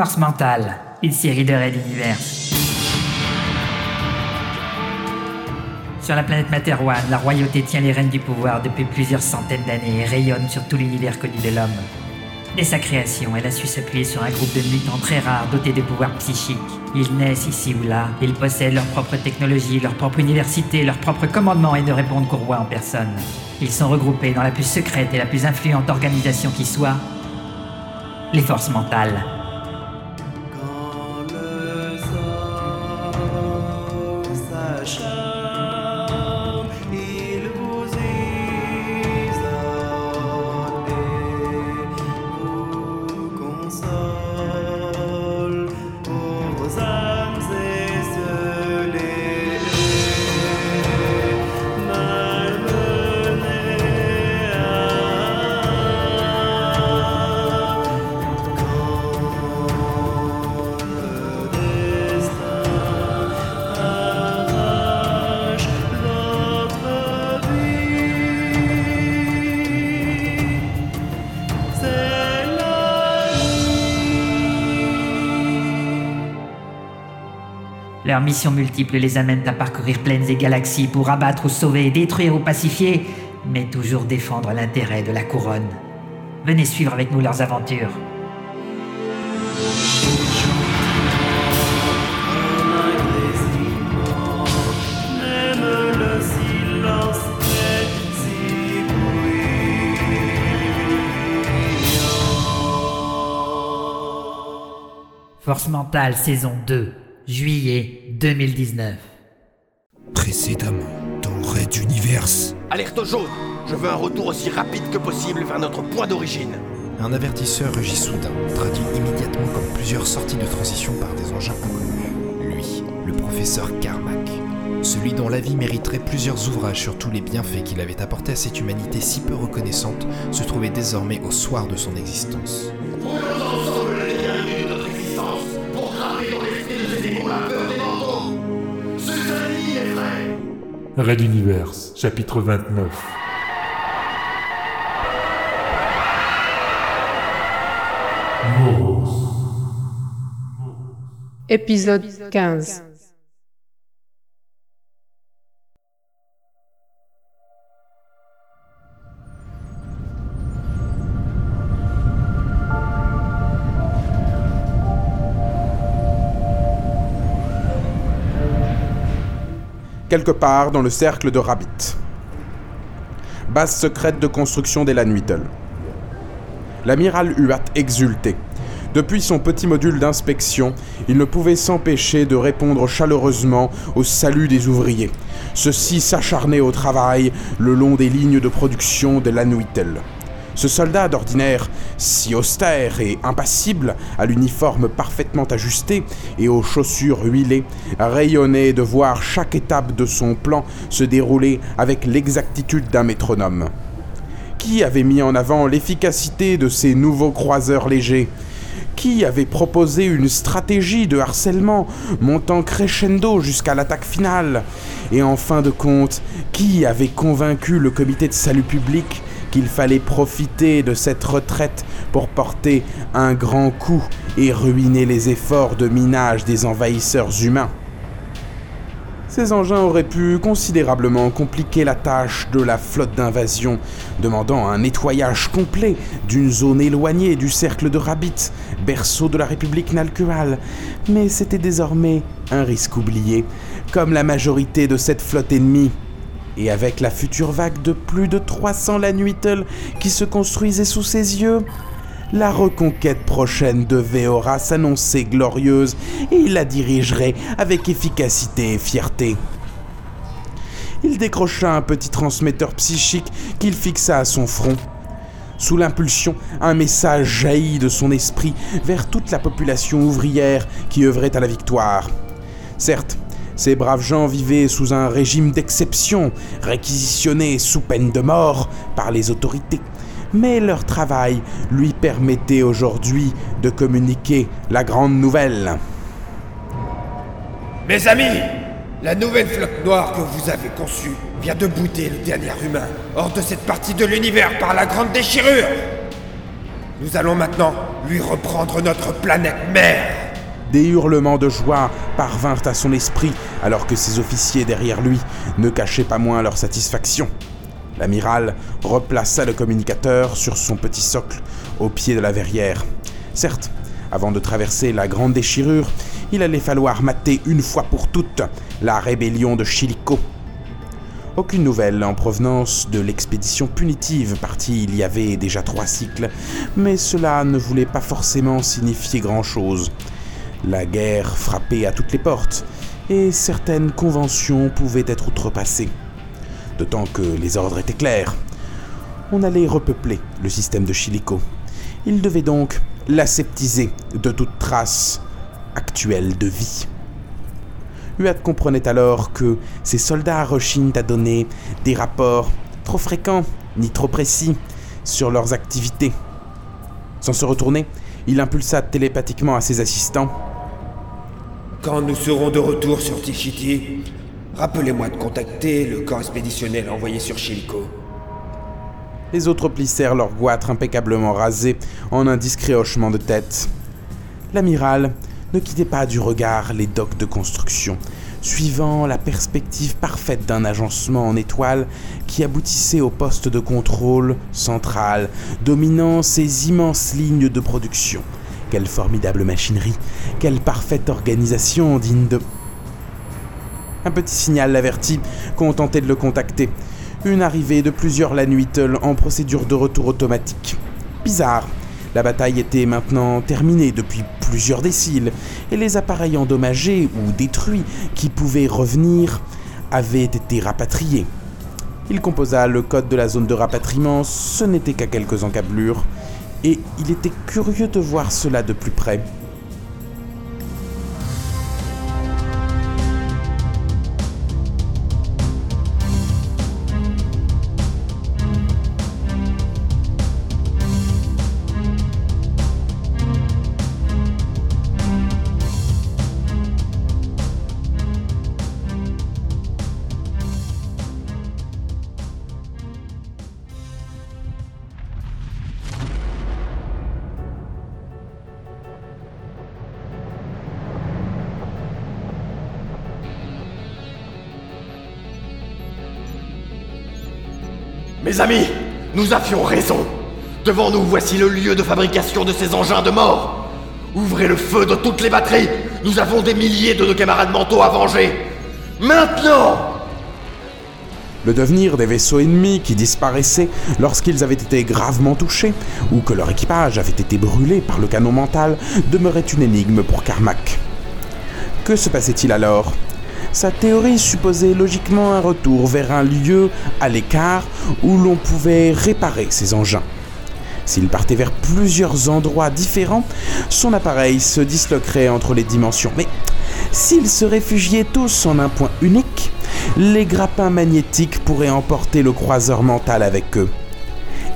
Force mentale, une série de raids d'univers. Sur la planète Materwan, la royauté tient les rênes du pouvoir depuis plusieurs centaines d'années et rayonne sur tout l'univers connu de l'homme. Dès sa création, elle a su s'appuyer sur un groupe de mutants très rares dotés de pouvoirs psychiques. Ils naissent ici ou là, ils possèdent leur propre technologie, leur propre université, leur propre commandement et ne répondent qu'au roi en personne. Ils sont regroupés dans la plus secrète et la plus influente organisation qui soit, les forces mentales. i'm sure Leurs missions multiples les amènent à parcourir plaines et galaxies pour abattre ou sauver, détruire ou pacifier, mais toujours défendre l'intérêt de la couronne. Venez suivre avec nous leurs aventures. Force mentale saison 2, juillet 2019. Précédemment, dans Red Universe, Alerte jaune Je veux un retour aussi rapide que possible vers notre point d'origine. un avertisseur rugit soudain, traduit immédiatement comme plusieurs sorties de transition par des engins inconnus. Lui, le professeur Carmack. Celui dont la vie mériterait plusieurs ouvrages sur tous les bienfaits qu'il avait apportés à cette humanité si peu reconnaissante, se trouvait désormais au soir de son existence. Red Universe, chapitre 29. Moros. Épisode 15 quelque part dans le cercle de Rabbit. Base secrète de construction des Lanuitel. L'amiral Huat exultait. Depuis son petit module d'inspection, il ne pouvait s'empêcher de répondre chaleureusement au salut des ouvriers. Ceux-ci s'acharnaient au travail le long des lignes de production de Lanuitel. Ce soldat d'ordinaire, si austère et impassible, à l'uniforme parfaitement ajusté et aux chaussures huilées, rayonnait de voir chaque étape de son plan se dérouler avec l'exactitude d'un métronome. Qui avait mis en avant l'efficacité de ces nouveaux croiseurs légers? Qui avait proposé une stratégie de harcèlement montant crescendo jusqu'à l'attaque finale? Et en fin de compte, qui avait convaincu le comité de salut public qu'il fallait profiter de cette retraite pour porter un grand coup et ruiner les efforts de minage des envahisseurs humains. Ces engins auraient pu considérablement compliquer la tâche de la flotte d'invasion, demandant un nettoyage complet d'une zone éloignée du cercle de Rabbit, berceau de la République Nalkual, mais c'était désormais un risque oublié, comme la majorité de cette flotte ennemie. Et avec la future vague de plus de 300 Lanuitel qui se construisait sous ses yeux, la reconquête prochaine de Veora s'annonçait glorieuse et il la dirigerait avec efficacité et fierté. Il décrocha un petit transmetteur psychique qu'il fixa à son front. Sous l'impulsion, un message jaillit de son esprit vers toute la population ouvrière qui œuvrait à la victoire. Certes, ces braves gens vivaient sous un régime d'exception, réquisitionnés sous peine de mort par les autorités. Mais leur travail lui permettait aujourd'hui de communiquer la grande nouvelle. Mes amis, la nouvelle flotte noire que vous avez conçue vient de bouter le dernier humain hors de cette partie de l'univers par la grande déchirure. Nous allons maintenant lui reprendre notre planète mère. Des hurlements de joie parvinrent à son esprit alors que ses officiers derrière lui ne cachaient pas moins leur satisfaction. L'amiral replaça le communicateur sur son petit socle au pied de la verrière. Certes, avant de traverser la grande déchirure, il allait falloir mater une fois pour toutes la rébellion de Chilico. Aucune nouvelle en provenance de l'expédition punitive partie il y avait déjà trois cycles, mais cela ne voulait pas forcément signifier grand-chose. La guerre frappait à toutes les portes, et certaines conventions pouvaient être outrepassées. D'autant que les ordres étaient clairs. On allait repeupler le système de Chilico. Il devait donc l'aseptiser de toute trace actuelle de vie. Huat comprenait alors que ses soldats rechignent à donner des rapports trop fréquents ni trop précis sur leurs activités. Sans se retourner, il impulsa télépathiquement à ses assistants. Quand nous serons de retour sur Tichiti, rappelez-moi de contacter le corps expéditionnel envoyé sur Chilico. Les autres plissèrent leurs goitres impeccablement rasés en un discret hochement de tête. L'amiral ne quittait pas du regard les docks de construction, suivant la perspective parfaite d'un agencement en étoile qui aboutissait au poste de contrôle central, dominant ces immenses lignes de production. Quelle formidable machinerie, quelle parfaite organisation digne de... Un petit signal l'avertit qu'on tentait de le contacter. Une arrivée de plusieurs Lanuitles en procédure de retour automatique. Bizarre. La bataille était maintenant terminée depuis plusieurs déciles, et les appareils endommagés ou détruits qui pouvaient revenir avaient été rapatriés. Il composa le code de la zone de rapatriement, ce n'était qu'à quelques encablures, et il était curieux de voir cela de plus près. Mes amis, nous avions raison. Devant nous, voici le lieu de fabrication de ces engins de mort. Ouvrez le feu de toutes les batteries. Nous avons des milliers de nos camarades mentaux à venger. Maintenant Le devenir des vaisseaux ennemis qui disparaissaient lorsqu'ils avaient été gravement touchés ou que leur équipage avait été brûlé par le canon mental demeurait une énigme pour Carmack. Que se passait-il alors? Sa théorie supposait logiquement un retour vers un lieu à l'écart où l'on pouvait réparer ces engins. S'il partait vers plusieurs endroits différents, son appareil se disloquerait entre les dimensions. Mais s'ils se réfugiaient tous en un point unique, les grappins magnétiques pourraient emporter le croiseur mental avec eux.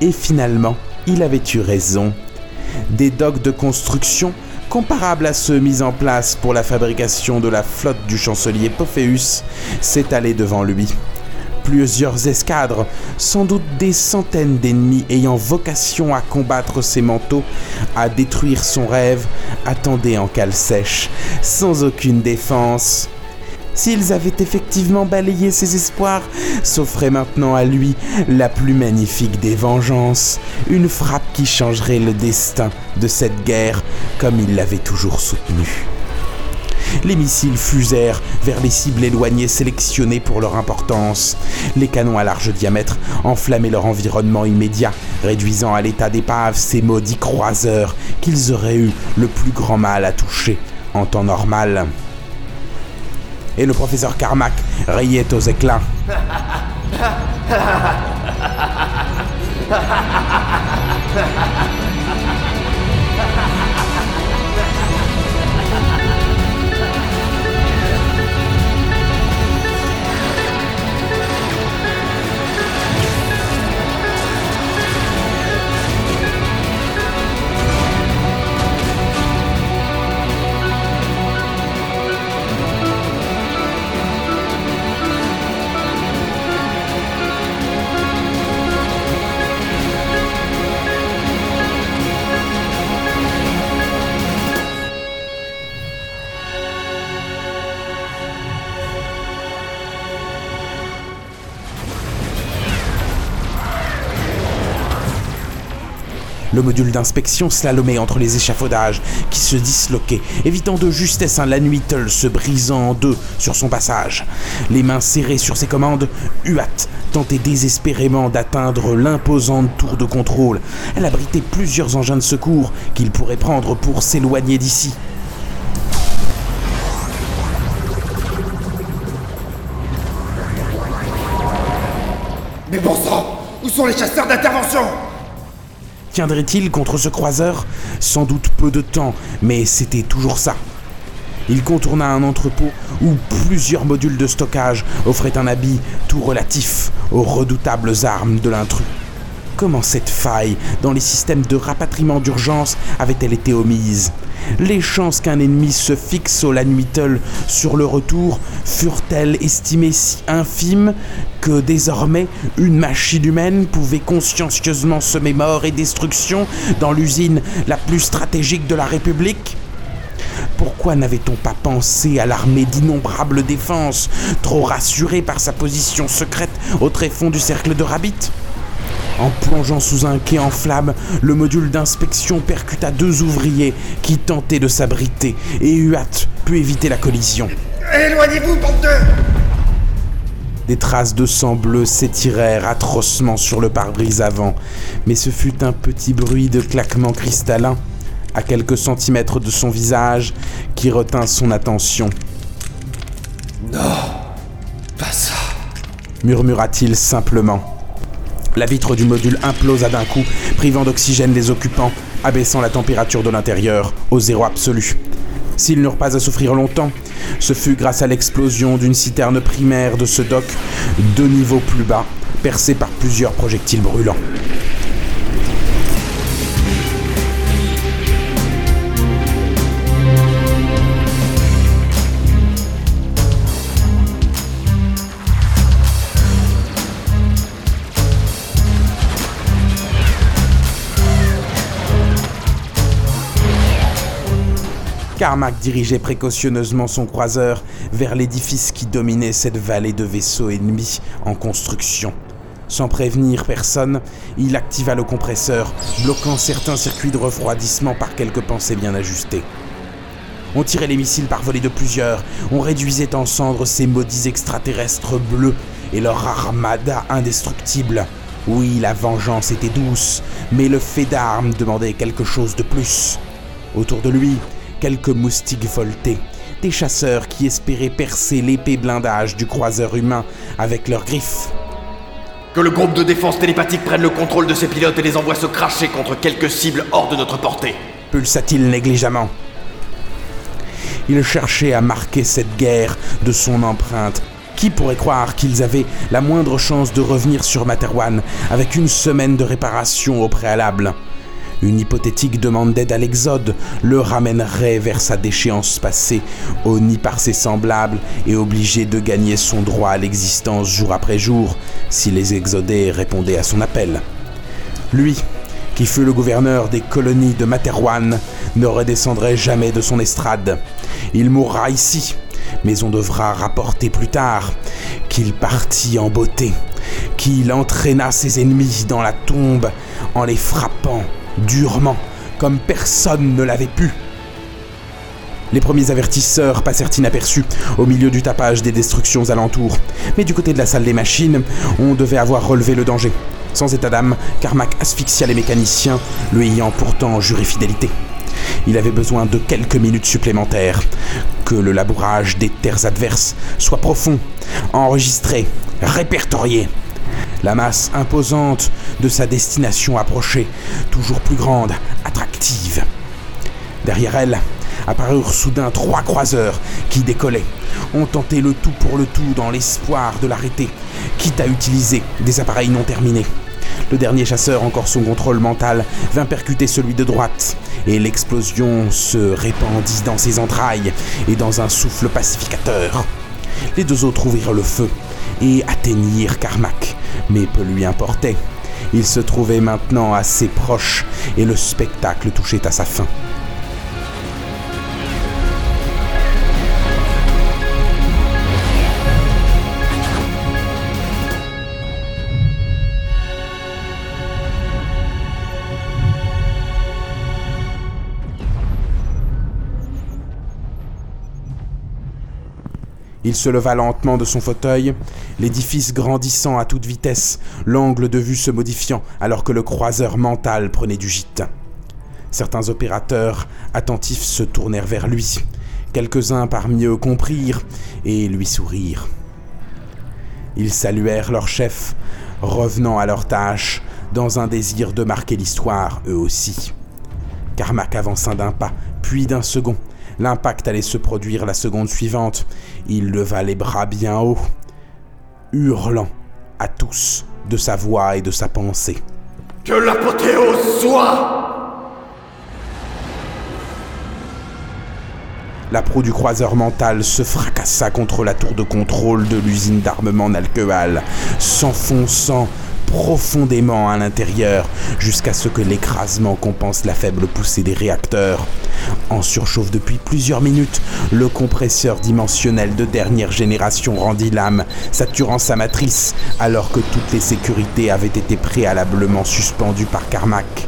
Et finalement, il avait eu raison. Des docks de construction comparables à ceux mis en place pour la fabrication de la flotte du chancelier Pophéus s'étalaient devant lui. Plusieurs escadres, sans doute des centaines d'ennemis ayant vocation à combattre ses manteaux, à détruire son rêve, attendaient en cale sèche, sans aucune défense. S'ils avaient effectivement balayé ses espoirs, s'offrait maintenant à lui la plus magnifique des vengeances, une frappe qui changerait le destin de cette guerre comme il l'avait toujours soutenu. Les missiles fusèrent vers les cibles éloignées sélectionnées pour leur importance. Les canons à large diamètre enflammaient leur environnement immédiat, réduisant à l'état d'épave ces maudits croiseurs qu'ils auraient eu le plus grand mal à toucher en temps normal et le professeur Carmack riait aux éclats. Le module d'inspection slalomait entre les échafaudages qui se disloquaient, évitant de justesse un Lanuitel se brisant en deux sur son passage. Les mains serrées sur ses commandes, Huat tentait désespérément d'atteindre l'imposante tour de contrôle. Elle abritait plusieurs engins de secours qu'il pourrait prendre pour s'éloigner d'ici. Mais bon sang Où sont les chasseurs d'intervention? Tiendrait-il contre ce croiseur? Sans doute peu de temps, mais c'était toujours ça. Il contourna un entrepôt où plusieurs modules de stockage offraient un habit tout relatif aux redoutables armes de l'intrus. Comment cette faille dans les systèmes de rapatriement d'urgence avait-elle été omise? Les chances qu'un ennemi se fixe au Lanuitel sur le retour furent-elles estimées si infimes que désormais une machine humaine pouvait consciencieusement semer mort et destruction dans l'usine la plus stratégique de la République? Pourquoi n'avait-on pas pensé à l'armée d'innombrables défenses, trop rassurée par sa position secrète au tréfonds du cercle de Rabbit? En plongeant sous un quai en flammes, le module d'inspection percuta deux ouvriers qui tentaient de s'abriter et Huat put éviter la collision. Éloignez-vous, bande de... Des traces de sang bleu s'étirèrent atrocement sur le pare-brise avant, mais ce fut un petit bruit de claquement cristallin, à quelques centimètres de son visage, qui retint son attention. Non, pas ça. Murmura-t-il simplement. La vitre du module implosa d'un coup, privant d'oxygène les occupants, abaissant la température de l'intérieur au zéro absolu. S'ils n'eurent pas à souffrir longtemps, ce fut grâce à l'explosion d'une citerne primaire de ce dock, deux niveaux plus bas, percée par plusieurs projectiles brûlants. Carmack dirigeait précautionneusement son croiseur vers l'édifice qui dominait cette vallée de vaisseaux ennemis en construction. Sans prévenir personne, il activa le compresseur, bloquant certains circuits de refroidissement par quelques pensées bien ajustées. On tirait les missiles par volées de plusieurs, on réduisait en cendres ces maudits extraterrestres bleus et leur armada indestructible. Oui, la vengeance était douce, mais le fait d'armes demandait quelque chose de plus. Autour de lui, quelques moustiques voltaient, des chasseurs qui espéraient percer l'épais blindage du croiseur humain avec leurs griffes. Que le groupe de défense télépathique prenne le contrôle de ces pilotes et les envoie se cracher contre quelques cibles hors de notre portée. Pulsa-t-il négligemment. Il cherchait à marquer cette guerre de son empreinte. Qui pourrait croire qu'ils avaient la moindre chance de revenir sur Materwan avec une semaine de réparation au préalable? Une hypothétique demande d'aide à l'Exode le ramènerait vers sa déchéance passée, honni par ses semblables et obligé de gagner son droit à l'existence jour après jour si les exodés répondaient à son appel. Lui, qui fut le gouverneur des colonies de Materwan, ne redescendrait jamais de son estrade. Il mourra ici, mais on devra rapporter plus tard qu'il partit en beauté, qu'il entraîna ses ennemis dans la tombe en les frappant durement, comme personne ne l'avait pu. Les premiers avertisseurs passèrent inaperçus au milieu du tapage des destructions alentours. Mais du côté de la salle des machines, on devait avoir relevé le danger. Sans état d'âme, Carmack asphyxia les mécaniciens, lui ayant pourtant juré fidélité. Il avait besoin de quelques minutes supplémentaires, que le labourage des terres adverses soit profond, enregistré, répertorié, la masse imposante de sa destination approchait, toujours plus grande, attractive. Derrière elle, apparurent soudain trois croiseurs qui décollaient. On tentait le tout pour le tout dans l'espoir de l'arrêter, quitte à utiliser des appareils non terminés. Le dernier chasseur, encore son contrôle mental, vint percuter celui de droite, et l'explosion se répandit dans ses entrailles et dans un souffle pacificateur. Les deux autres ouvrirent le feu et atteignirent Carmack, mais peu lui importait. Il se trouvait maintenant assez proche et le spectacle touchait à sa fin. Il se leva lentement de son fauteuil, l'édifice grandissant à toute vitesse, l'angle de vue se modifiant alors que le croiseur mental prenait du gîte. Certains opérateurs attentifs se tournèrent vers lui. Quelques-uns parmi eux comprirent et lui sourirent. Ils saluèrent leur chef, revenant à leur tâche dans un désir de marquer l'histoire, eux aussi. Carmack avança d'un pas, puis d'un second. L'impact allait se produire la seconde suivante. Il leva les bras bien haut, hurlant à tous de sa voix et de sa pensée. Que l'apothéose soit La proue du croiseur mental se fracassa contre la tour de contrôle de l'usine d'armement Nalqueval, s'enfonçant profondément à l'intérieur jusqu'à ce que l'écrasement compense la faible poussée des réacteurs. En surchauffe depuis plusieurs minutes, le compresseur dimensionnel de dernière génération rendit l'âme, saturant sa matrice alors que toutes les sécurités avaient été préalablement suspendues par Carmack.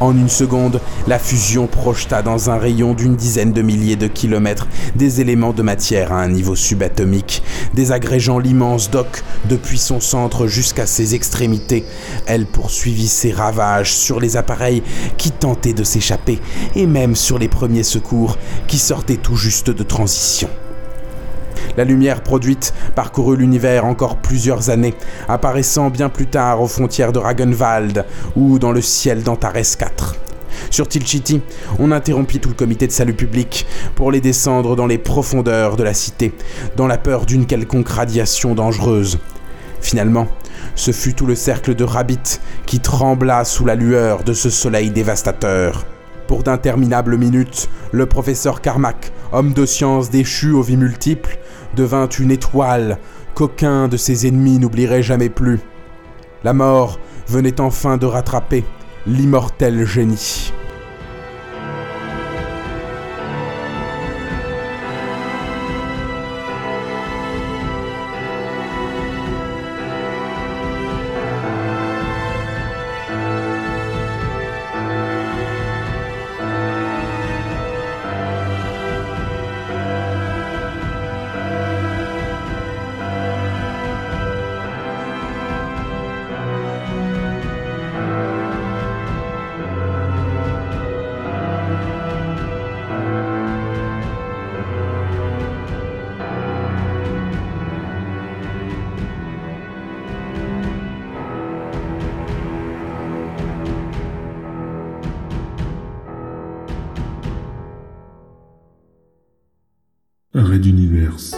En une seconde, la fusion projeta dans un rayon d'une dizaine de milliers de kilomètres des éléments de matière à un niveau subatomique, désagrégeant l'immense doc depuis son centre jusqu'à ses extrémités. Elle poursuivit ses ravages sur les appareils qui tentaient de s'échapper et même sur les premiers secours qui sortaient tout juste de transition. La lumière produite parcourut l'univers encore plusieurs années, apparaissant bien plus tard aux frontières de Ragenwald ou dans le ciel d'Antares 4. Sur Tilchiti, on interrompit tout le comité de salut public pour les descendre dans les profondeurs de la cité, dans la peur d'une quelconque radiation dangereuse. Finalement, ce fut tout le cercle de Rabbit qui trembla sous la lueur de ce soleil dévastateur. Pour d'interminables minutes, le professeur Carmack, homme de science déchu aux vies multiples, devint une étoile qu'aucun de ses ennemis n'oublierait jamais plus. La mort venait enfin de rattraper l'immortel génie. Arrêt d'univers.